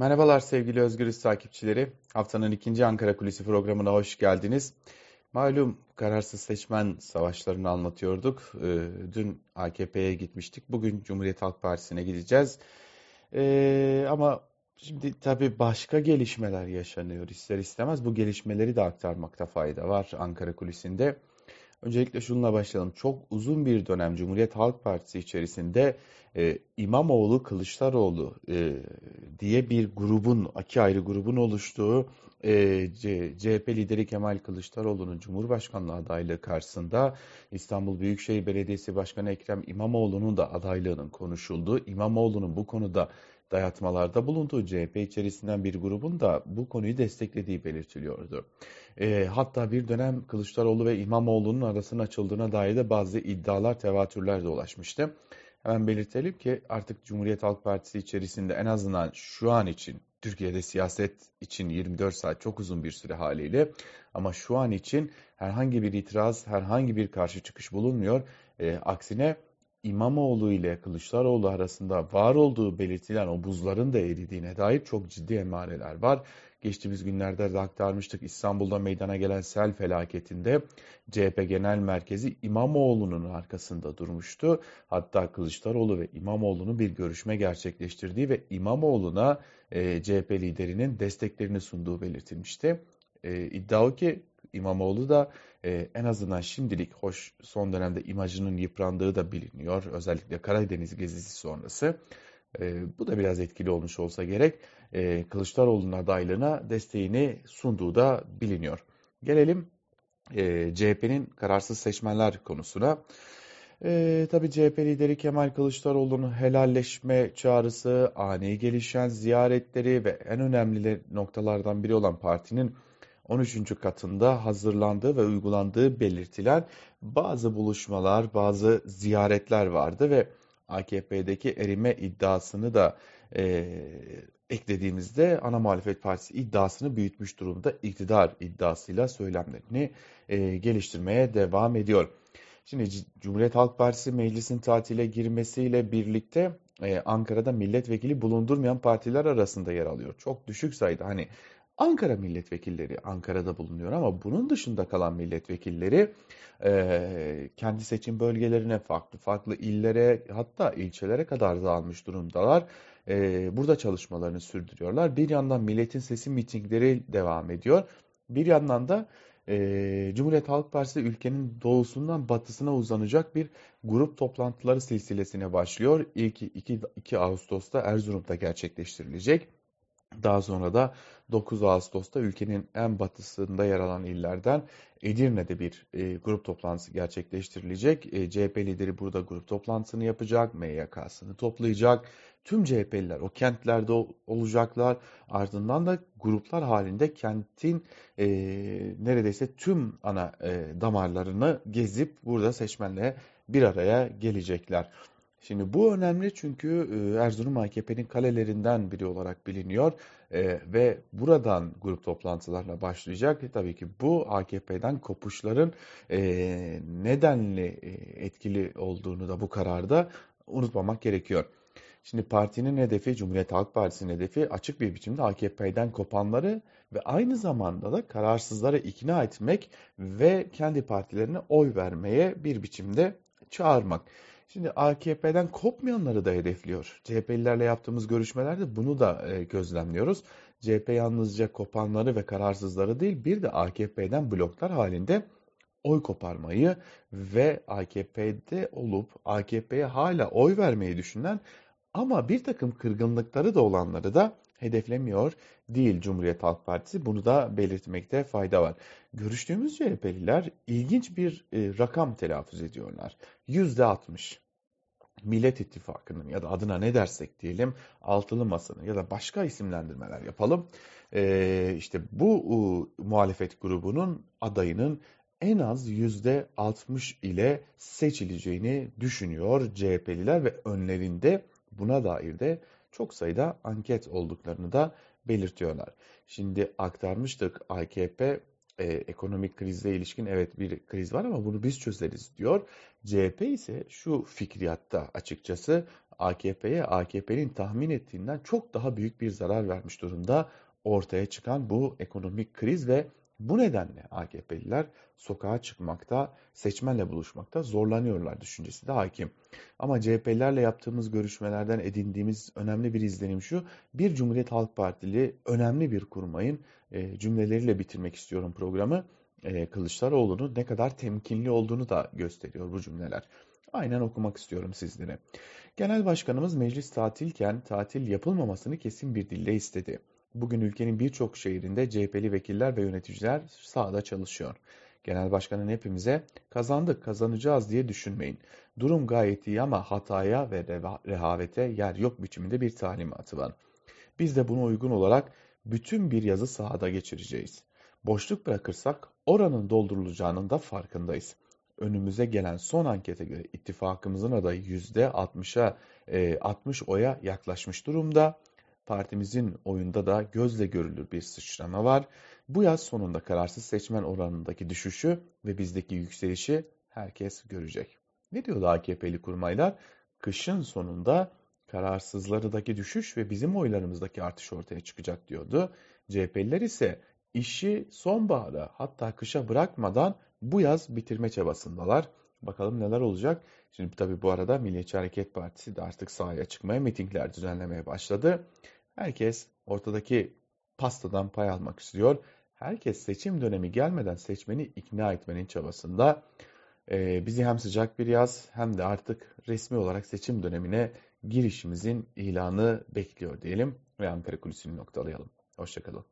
Merhabalar sevgili Özgürüz takipçileri. Haftanın ikinci Ankara Kulisi programına hoş geldiniz. Malum kararsız seçmen savaşlarını anlatıyorduk. Ee, dün AKP'ye gitmiştik. Bugün Cumhuriyet Halk Partisi'ne gideceğiz. Ee, ama şimdi tabii başka gelişmeler yaşanıyor ister istemez. Bu gelişmeleri de aktarmakta fayda var Ankara Kulisi'nde. Öncelikle şununla başlayalım. Çok uzun bir dönem Cumhuriyet Halk Partisi içerisinde e, İmamoğlu Kılıçdaroğlu e, diye bir grubun, iki ayrı grubun oluştuğu e, CHP lideri Kemal Kılıçdaroğlu'nun Cumhurbaşkanlığı adaylığı karşısında İstanbul Büyükşehir Belediyesi Başkanı Ekrem İmamoğlu'nun da adaylığının konuşulduğu, İmamoğlu'nun bu konuda dayatmalarda bulunduğu CHP içerisinden bir grubun da bu konuyu desteklediği belirtiliyordu. E, hatta bir dönem Kılıçdaroğlu ve İmamoğlu'nun arasının açıldığına dair de bazı iddialar, tevatürler de ulaşmıştı. Hemen belirtelim ki artık Cumhuriyet Halk Partisi içerisinde en azından şu an için Türkiye'de siyaset için 24 saat çok uzun bir süre haliyle ama şu an için herhangi bir itiraz, herhangi bir karşı çıkış bulunmuyor. E, aksine İmamoğlu ile Kılıçdaroğlu arasında var olduğu belirtilen o buzların da eridiğine dair çok ciddi emareler var. Geçtiğimiz günlerde de aktarmıştık İstanbul'da meydana gelen sel felaketinde CHP Genel Merkezi İmamoğlu'nun arkasında durmuştu. Hatta Kılıçdaroğlu ve İmamoğlu'nun bir görüşme gerçekleştirdiği ve İmamoğlu'na e, CHP liderinin desteklerini sunduğu belirtilmişti. E, iddia o ki İmamoğlu da e, en azından şimdilik hoş son dönemde imajının yıprandığı da biliniyor. Özellikle Karadeniz gezisi sonrası. E, bu da biraz etkili olmuş olsa gerek. E, Kılıçdaroğlu'nun adaylığına desteğini sunduğu da biliniyor. Gelelim e, CHP'nin kararsız seçmenler konusuna. E, tabii CHP lideri Kemal Kılıçdaroğlu'nun helalleşme çağrısı, ani gelişen ziyaretleri ve en önemli noktalardan biri olan partinin 13. katında hazırlandığı ve uygulandığı belirtilen bazı buluşmalar, bazı ziyaretler vardı ve AKP'deki erime iddiasını da e, eklediğimizde ana muhalefet partisi iddiasını büyütmüş durumda iktidar iddiasıyla söylemlerini e, geliştirmeye devam ediyor. Şimdi Cumhuriyet Halk Partisi meclisin tatile girmesiyle birlikte e, Ankara'da milletvekili bulundurmayan partiler arasında yer alıyor. Çok düşük sayıda hani Ankara milletvekilleri Ankara'da bulunuyor ama bunun dışında kalan milletvekilleri e, kendi seçim bölgelerine farklı farklı illere hatta ilçelere kadar dağılmış durumdalar. E, burada çalışmalarını sürdürüyorlar. Bir yandan milletin sesi mitingleri devam ediyor. Bir yandan da e, Cumhuriyet Halk Partisi ülkenin doğusundan batısına uzanacak bir grup toplantıları silsilesine başlıyor. İlk 2, 2 Ağustos'ta Erzurum'da gerçekleştirilecek. Daha sonra da 9 Ağustos'ta ülkenin en batısında yer alan illerden Edirne'de bir e, grup toplantısı gerçekleştirilecek. E, CHP lideri burada grup toplantısını yapacak, MYK'sını toplayacak. Tüm CHP'liler o kentlerde olacaklar. Ardından da gruplar halinde kentin e, neredeyse tüm ana e, damarlarını gezip burada seçmenle bir araya gelecekler. Şimdi bu önemli çünkü e, Erzurum AKP'nin kalelerinden biri olarak biliniyor e, ve buradan grup toplantılarına başlayacak. E, tabii ki bu AKP'den kopuşların nedenli etkili olduğunu da bu kararda unutmamak gerekiyor. Şimdi partinin hedefi, Cumhuriyet Halk Partisi'nin hedefi açık bir biçimde AKP'den kopanları ve aynı zamanda da kararsızları ikna etmek ve kendi partilerine oy vermeye bir biçimde çağırmak. Şimdi AKP'den kopmayanları da hedefliyor. CHP'lilerle yaptığımız görüşmelerde bunu da e, gözlemliyoruz. CHP yalnızca kopanları ve kararsızları değil bir de AKP'den bloklar halinde oy koparmayı ve AKP'de olup AKP'ye hala oy vermeyi düşünen ama bir takım kırgınlıkları da olanları da hedeflemiyor değil Cumhuriyet Halk Partisi. Bunu da belirtmekte fayda var. Görüştüğümüz CHP'liler ilginç bir e, rakam telaffuz ediyorlar. Yüzde altmış. Millet İttifakı'nın ya da adına ne dersek diyelim altılı masanın ya da başka isimlendirmeler yapalım. E, işte bu e, muhalefet grubunun adayının en az yüzde altmış ile seçileceğini düşünüyor CHP'liler ve önlerinde buna dair de çok sayıda anket olduklarını da belirtiyorlar. Şimdi aktarmıştık AKP e, ekonomik krize ilişkin evet bir kriz var ama bunu biz çözeriz diyor. CHP ise şu fikriyatta açıkçası AKP'ye AKP'nin tahmin ettiğinden çok daha büyük bir zarar vermiş durumda ortaya çıkan bu ekonomik kriz ve bu nedenle AKP'liler sokağa çıkmakta, seçmenle buluşmakta zorlanıyorlar düşüncesi de hakim. Ama CHP'lilerle yaptığımız görüşmelerden edindiğimiz önemli bir izlenim şu. Bir Cumhuriyet Halk Partili önemli bir kurmayın e, cümleleriyle bitirmek istiyorum programı. E, Kılıçdaroğlu'nun ne kadar temkinli olduğunu da gösteriyor bu cümleler. Aynen okumak istiyorum sizlere. Genel Başkanımız meclis tatilken tatil yapılmamasını kesin bir dille istedi. Bugün ülkenin birçok şehrinde CHP'li vekiller ve yöneticiler sahada çalışıyor. Genel Başkan'ın hepimize kazandık kazanacağız diye düşünmeyin. Durum gayet iyi ama hataya ve rehavete yer yok biçiminde bir talimatı var. Biz de buna uygun olarak bütün bir yazı sahada geçireceğiz. Boşluk bırakırsak oranın doldurulacağının da farkındayız. Önümüze gelen son ankete göre ittifakımızın adayı %60'a 60 oya yaklaşmış durumda. Partimizin oyunda da gözle görülür bir sıçrama var. Bu yaz sonunda kararsız seçmen oranındaki düşüşü ve bizdeki yükselişi herkes görecek. Ne diyordu AKP'li kurmaylar? Kışın sonunda kararsızlardaki düşüş ve bizim oylarımızdaki artış ortaya çıkacak diyordu. CHP'liler ise işi sonbahara hatta kışa bırakmadan bu yaz bitirme çabasındalar. Bakalım neler olacak. Şimdi tabii bu arada Milliyetçi Hareket Partisi de artık sahaya çıkmaya, mitingler düzenlemeye başladı. Herkes ortadaki pastadan pay almak istiyor. Herkes seçim dönemi gelmeden seçmeni ikna etmenin çabasında. Ee, bizi hem sıcak bir yaz hem de artık resmi olarak seçim dönemine girişimizin ilanı bekliyor diyelim ve Ankara Kulisi'ni noktalayalım. Hoşçakalın.